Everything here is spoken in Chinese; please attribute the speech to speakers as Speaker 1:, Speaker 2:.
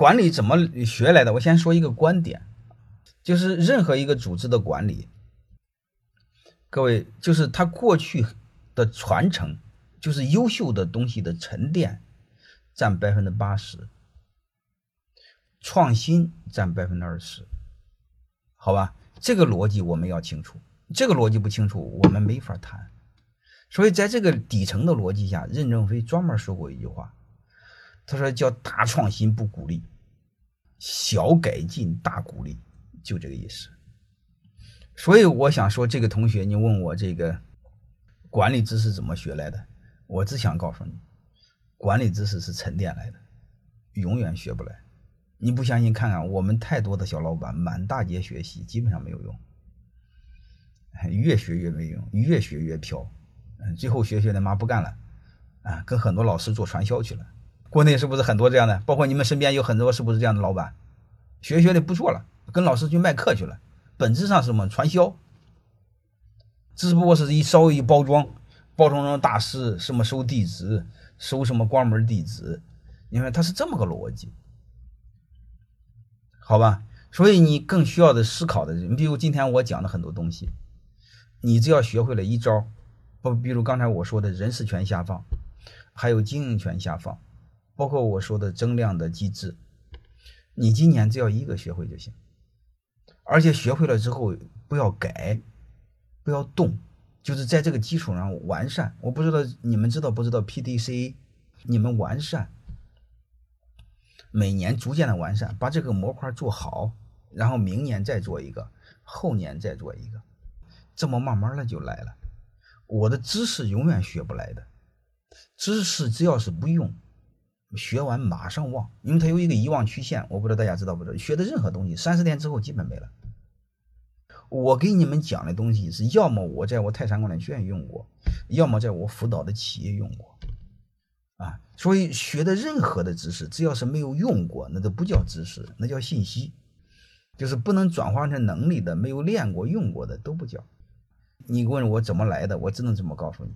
Speaker 1: 管理怎么学来的？我先说一个观点，就是任何一个组织的管理，各位就是它过去的传承，就是优秀的东西的沉淀，占百分之八十，创新占百分之二十，好吧？这个逻辑我们要清楚，这个逻辑不清楚，我们没法谈。所以在这个底层的逻辑下，任正非专门说过一句话，他说叫大创新不鼓励，小改进大鼓励，就这个意思。所以我想说，这个同学，你问我这个管理知识怎么学来的，我只想告诉你，管理知识是沉淀来的，永远学不来。你不相信？看看我们太多的小老板满大街学习，基本上没有用，越学越没用，越学越飘，最后学学他妈不干了，啊，跟很多老师做传销去了。国内是不是很多这样的？包括你们身边有很多是不是这样的老板？学学的不做了，跟老师去卖课去了，本质上是什么？传销，只不过是一稍微一包装，包装成大师，什么收弟子，收什么关门弟子，你看他是这么个逻辑。好吧，所以你更需要的思考的，你比如今天我讲的很多东西，你只要学会了一招，不，比如刚才我说的人事权下放，还有经营权下放，包括我说的增量的机制，你今年只要一个学会就行，而且学会了之后不要改，不要动，就是在这个基础上完善。我不知道你们知道不知道 P D C，你们完善。每年逐渐的完善，把这个模块做好，然后明年再做一个，后年再做一个，这么慢慢的就来了。我的知识永远学不来的，知识只要是不用，学完马上忘，因为它有一个遗忘曲线。我不知道大家知道不知道？学的任何东西，三十天之后基本没了。我给你们讲的东西是要么我在我泰山管理学院用过，要么在我辅导的企业用过。啊，所以学的任何的知识，只要是没有用过，那都不叫知识，那叫信息，就是不能转化成能力的，没有练过、用过的都不叫。你问我怎么来的，我只能这么告诉你。